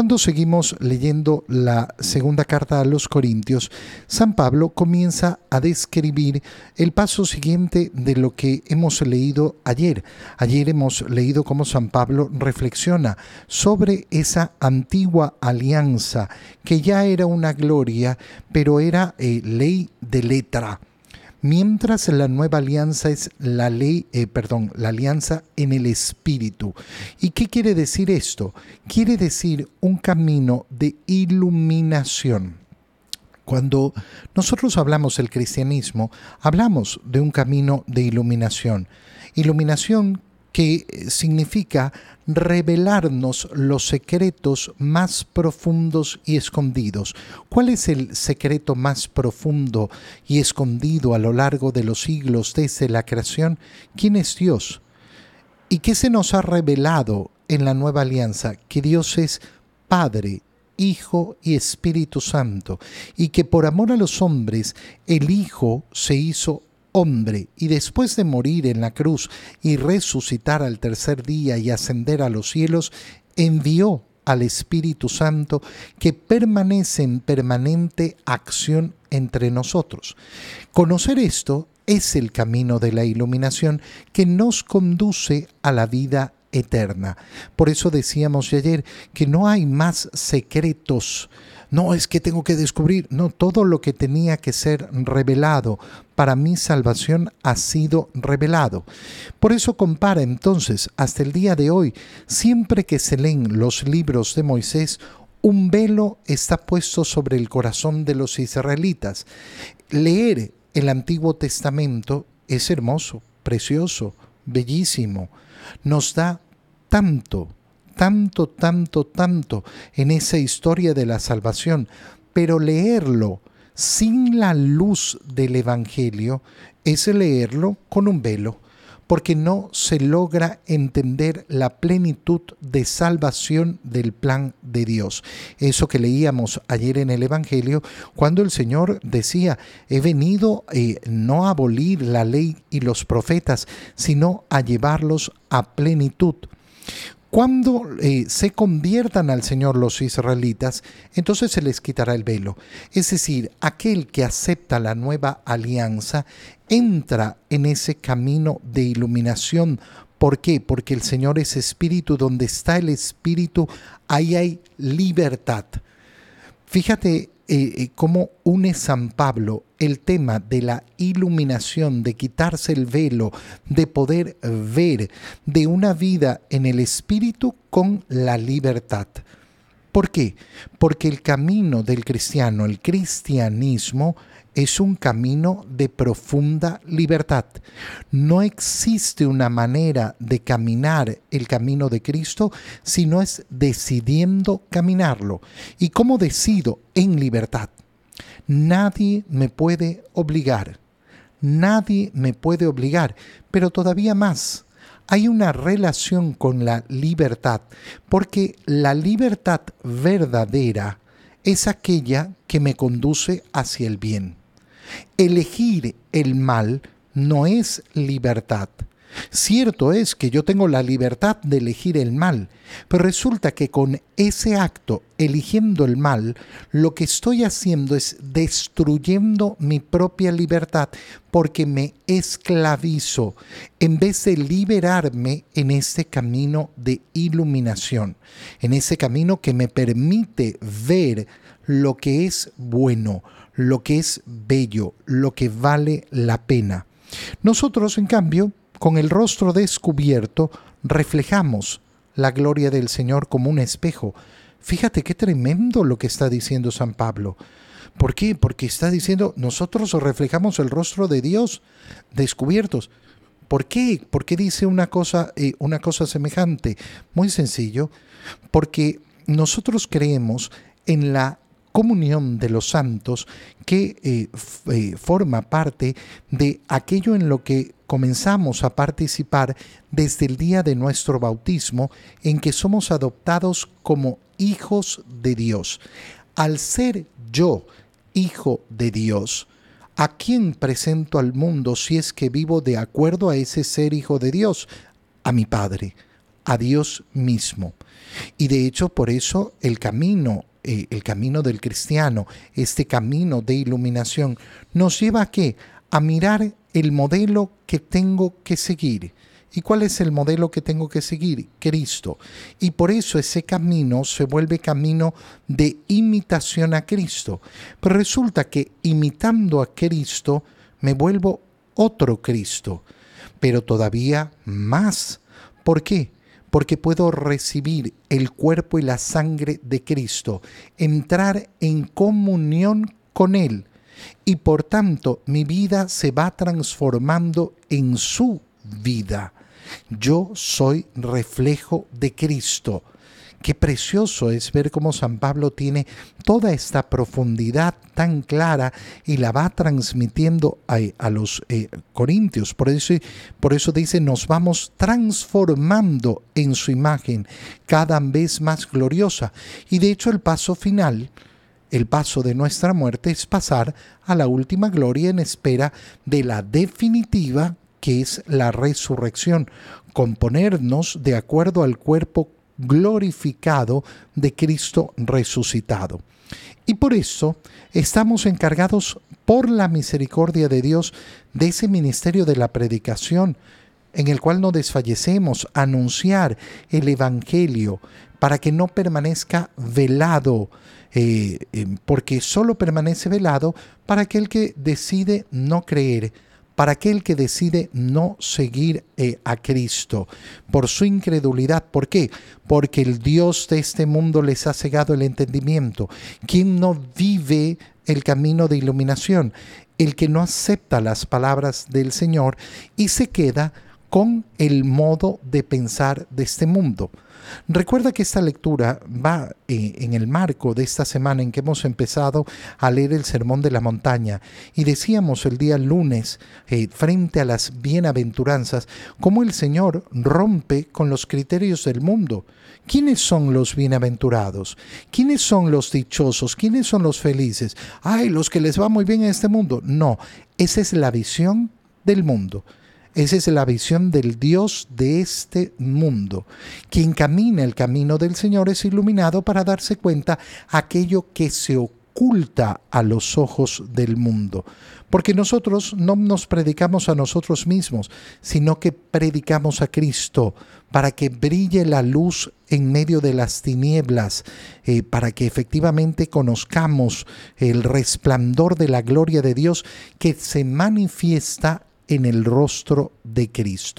Cuando seguimos leyendo la segunda carta a los Corintios, San Pablo comienza a describir el paso siguiente de lo que hemos leído ayer. Ayer hemos leído cómo San Pablo reflexiona sobre esa antigua alianza que ya era una gloria, pero era eh, ley de letra mientras la nueva alianza es la ley, eh, perdón, la alianza en el espíritu. ¿Y qué quiere decir esto? Quiere decir un camino de iluminación. Cuando nosotros hablamos del cristianismo, hablamos de un camino de iluminación. Iluminación que eh, significa revelarnos los secretos más profundos y escondidos. ¿Cuál es el secreto más profundo y escondido a lo largo de los siglos desde la creación? ¿Quién es Dios? ¿Y qué se nos ha revelado en la nueva alianza? Que Dios es Padre, Hijo y Espíritu Santo, y que por amor a los hombres el Hijo se hizo hombre y después de morir en la cruz y resucitar al tercer día y ascender a los cielos, envió al Espíritu Santo que permanece en permanente acción entre nosotros. Conocer esto es el camino de la iluminación que nos conduce a la vida eterna. Por eso decíamos ayer que no hay más secretos no es que tengo que descubrir, no, todo lo que tenía que ser revelado para mi salvación ha sido revelado. Por eso compara entonces hasta el día de hoy, siempre que se leen los libros de Moisés, un velo está puesto sobre el corazón de los israelitas. Leer el Antiguo Testamento es hermoso, precioso, bellísimo. Nos da tanto tanto, tanto, tanto en esa historia de la salvación, pero leerlo sin la luz del Evangelio es leerlo con un velo, porque no se logra entender la plenitud de salvación del plan de Dios. Eso que leíamos ayer en el Evangelio, cuando el Señor decía, he venido eh, no a abolir la ley y los profetas, sino a llevarlos a plenitud. Cuando eh, se conviertan al Señor los israelitas, entonces se les quitará el velo. Es decir, aquel que acepta la nueva alianza entra en ese camino de iluminación. ¿Por qué? Porque el Señor es espíritu, donde está el espíritu, ahí hay libertad. Fíjate eh, eh, cómo une San Pablo el tema de la iluminación, de quitarse el velo, de poder ver, de una vida en el Espíritu con la libertad. ¿Por qué? Porque el camino del cristiano, el cristianismo, es un camino de profunda libertad. No existe una manera de caminar el camino de Cristo si no es decidiendo caminarlo. ¿Y cómo decido? En libertad. Nadie me puede obligar. Nadie me puede obligar. Pero todavía más, hay una relación con la libertad, porque la libertad verdadera es aquella que me conduce hacia el bien. Elegir el mal no es libertad. Cierto es que yo tengo la libertad de elegir el mal, pero resulta que con ese acto, eligiendo el mal, lo que estoy haciendo es destruyendo mi propia libertad porque me esclavizo en vez de liberarme en ese camino de iluminación, en ese camino que me permite ver lo que es bueno, lo que es bello, lo que vale la pena. Nosotros, en cambio, con el rostro descubierto, reflejamos la gloria del Señor como un espejo. Fíjate qué tremendo lo que está diciendo San Pablo. ¿Por qué? Porque está diciendo, nosotros reflejamos el rostro de Dios descubiertos. ¿Por qué? ¿Por qué dice una cosa, eh, una cosa semejante? Muy sencillo, porque nosotros creemos en la comunión de los santos que eh, eh, forma parte de aquello en lo que comenzamos a participar desde el día de nuestro bautismo, en que somos adoptados como hijos de Dios. Al ser yo hijo de Dios, ¿a quién presento al mundo si es que vivo de acuerdo a ese ser hijo de Dios? A mi Padre a Dios mismo. Y de hecho por eso el camino, eh, el camino del cristiano, este camino de iluminación, nos lleva a qué? A mirar el modelo que tengo que seguir. ¿Y cuál es el modelo que tengo que seguir? Cristo. Y por eso ese camino se vuelve camino de imitación a Cristo. Pero resulta que imitando a Cristo me vuelvo otro Cristo, pero todavía más. ¿Por qué? Porque puedo recibir el cuerpo y la sangre de Cristo, entrar en comunión con Él y por tanto mi vida se va transformando en su vida. Yo soy reflejo de Cristo. Qué precioso es ver cómo San Pablo tiene toda esta profundidad tan clara y la va transmitiendo a, los eh, corintios. Por eso, por eso dice, nos vamos transformando en su imagen cada vez más gloriosa. Y de hecho el paso final, el paso de nuestra muerte es pasar a la última gloria en espera de la definitiva que es la resurrección, componernos de acuerdo al cuerpo glorificado de Cristo resucitado. Y por eso estamos encargados por la misericordia de Dios de ese ministerio de la predicación, en el cual no desfallecemos, anunciar el Evangelio para que no permanezca velado, eh, eh, porque solo permanece velado para aquel que decide no creer para aquel que decide no seguir eh, a Cristo por su incredulidad. ¿Por qué? Porque el Dios de este mundo les ha cegado el entendimiento. ¿Quién no vive el camino de iluminación? El que no acepta las palabras del Señor y se queda con el modo de pensar de este mundo. Recuerda que esta lectura va eh, en el marco de esta semana en que hemos empezado a leer el Sermón de la Montaña y decíamos el día lunes, eh, frente a las bienaventuranzas, cómo el Señor rompe con los criterios del mundo. ¿Quiénes son los bienaventurados? ¿Quiénes son los dichosos? ¿Quiénes son los felices? Ay, los que les va muy bien en este mundo. No, esa es la visión del mundo. Esa es la visión del Dios de este mundo. Quien camina el camino del Señor es iluminado para darse cuenta aquello que se oculta a los ojos del mundo. Porque nosotros no nos predicamos a nosotros mismos, sino que predicamos a Cristo para que brille la luz en medio de las tinieblas, eh, para que efectivamente conozcamos el resplandor de la gloria de Dios que se manifiesta en el rostro de Cristo.